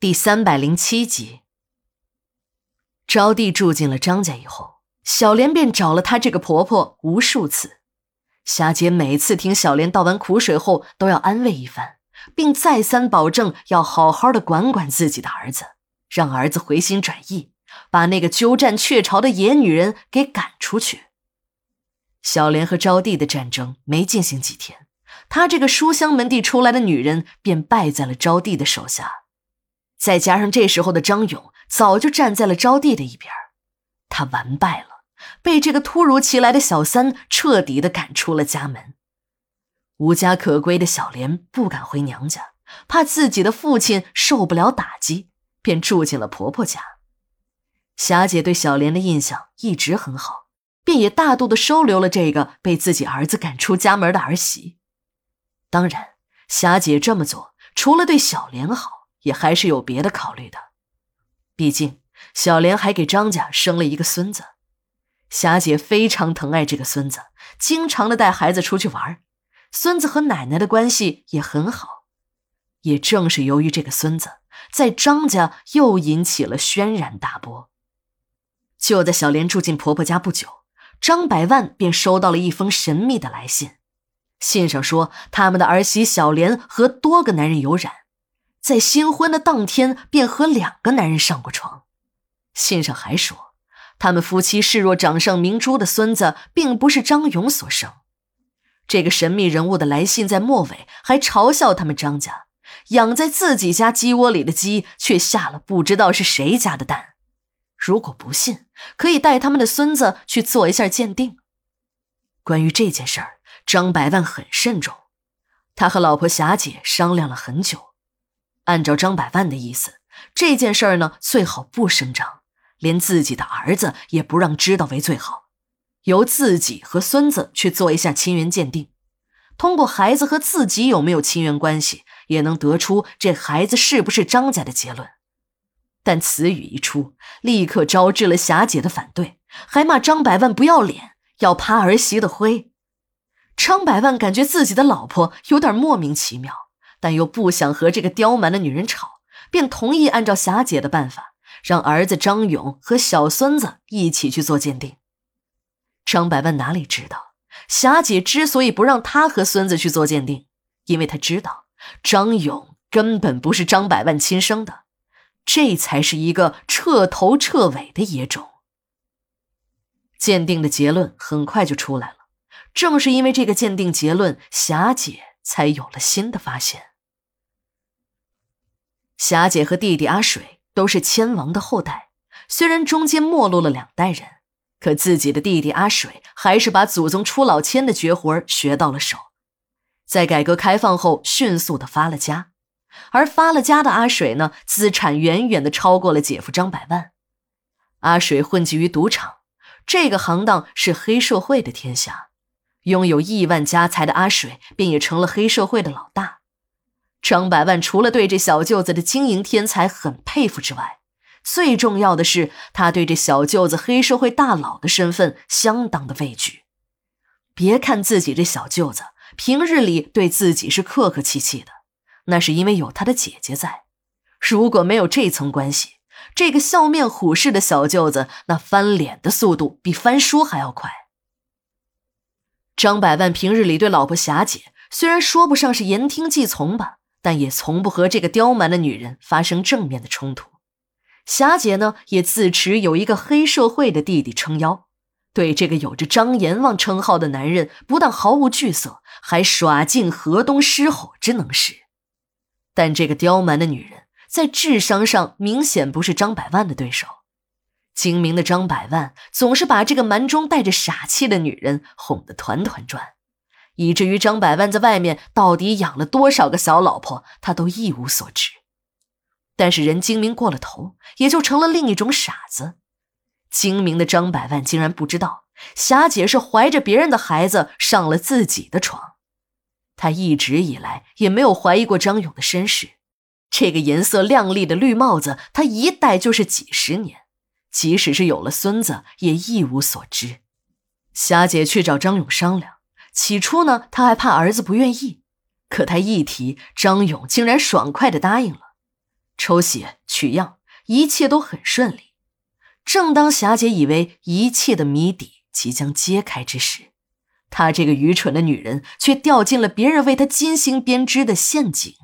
第三百零七集，招娣住进了张家以后，小莲便找了她这个婆婆无数次。霞姐每次听小莲倒完苦水后，都要安慰一番，并再三保证要好好的管管自己的儿子，让儿子回心转意，把那个鸠占鹊巢的野女人给赶出去。小莲和招娣的战争没进行几天，她这个书香门第出来的女人便败在了招娣的手下。再加上这时候的张勇早就站在了招娣的一边，他完败了，被这个突如其来的小三彻底的赶出了家门。无家可归的小莲不敢回娘家，怕自己的父亲受不了打击，便住进了婆婆家。霞姐对小莲的印象一直很好，便也大度的收留了这个被自己儿子赶出家门的儿媳。当然，霞姐这么做除了对小莲好。也还是有别的考虑的，毕竟小莲还给张家生了一个孙子，霞姐非常疼爱这个孙子，经常的带孩子出去玩，孙子和奶奶的关系也很好。也正是由于这个孙子，在张家又引起了轩然大波。就在小莲住进婆婆家不久，张百万便收到了一封神秘的来信，信上说他们的儿媳小莲和多个男人有染。在新婚的当天，便和两个男人上过床。信上还说，他们夫妻视若掌上明珠的孙子，并不是张勇所生。这个神秘人物的来信在末尾还嘲笑他们张家养在自己家鸡窝里的鸡，却下了不知道是谁家的蛋。如果不信，可以带他们的孙子去做一下鉴定。关于这件事儿，张百万很慎重，他和老婆霞姐商量了很久。按照张百万的意思，这件事儿呢最好不声张，连自己的儿子也不让知道为最好。由自己和孙子去做一下亲缘鉴定，通过孩子和自己有没有亲缘关系，也能得出这孩子是不是张家的结论。但此语一出，立刻招致了霞姐的反对，还骂张百万不要脸，要趴儿媳的灰。张百万感觉自己的老婆有点莫名其妙。但又不想和这个刁蛮的女人吵，便同意按照霞姐的办法，让儿子张勇和小孙子一起去做鉴定。张百万哪里知道，霞姐之所以不让他和孙子去做鉴定，因为他知道张勇根本不是张百万亲生的，这才是一个彻头彻尾的野种。鉴定的结论很快就出来了，正是因为这个鉴定结论，霞姐才有了新的发现。霞姐和弟弟阿水都是千王的后代，虽然中间没落了两代人，可自己的弟弟阿水还是把祖宗出老千的绝活学到了手，在改革开放后迅速的发了家，而发了家的阿水呢，资产远远的超过了姐夫张百万。阿水混迹于赌场，这个行当是黑社会的天下，拥有亿万家财的阿水便也成了黑社会的老大。张百万除了对这小舅子的经营天才很佩服之外，最重要的是他对这小舅子黑社会大佬的身份相当的畏惧。别看自己这小舅子平日里对自己是客客气气的，那是因为有他的姐姐在。如果没有这层关系，这个笑面虎式的小舅子那翻脸的速度比翻书还要快。张百万平日里对老婆霞姐虽然说不上是言听计从吧。但也从不和这个刁蛮的女人发生正面的冲突。霞姐呢，也自持有一个黑社会的弟弟撑腰，对这个有着张阎王称号的男人，不但毫无惧色，还耍尽河东狮吼之能事。但这个刁蛮的女人在智商上明显不是张百万的对手。精明的张百万总是把这个蛮中带着傻气的女人哄得团团转。以至于张百万在外面到底养了多少个小老婆，他都一无所知。但是人精明过了头，也就成了另一种傻子。精明的张百万竟然不知道，霞姐是怀着别人的孩子上了自己的床。他一直以来也没有怀疑过张勇的身世。这个颜色亮丽的绿帽子，他一戴就是几十年，即使是有了孙子，也一无所知。霞姐去找张勇商量。起初呢，他还怕儿子不愿意，可他一提，张勇竟然爽快的答应了。抽血、取样，一切都很顺利。正当霞姐以为一切的谜底即将揭开之时，她这个愚蠢的女人却掉进了别人为她精心编织的陷阱。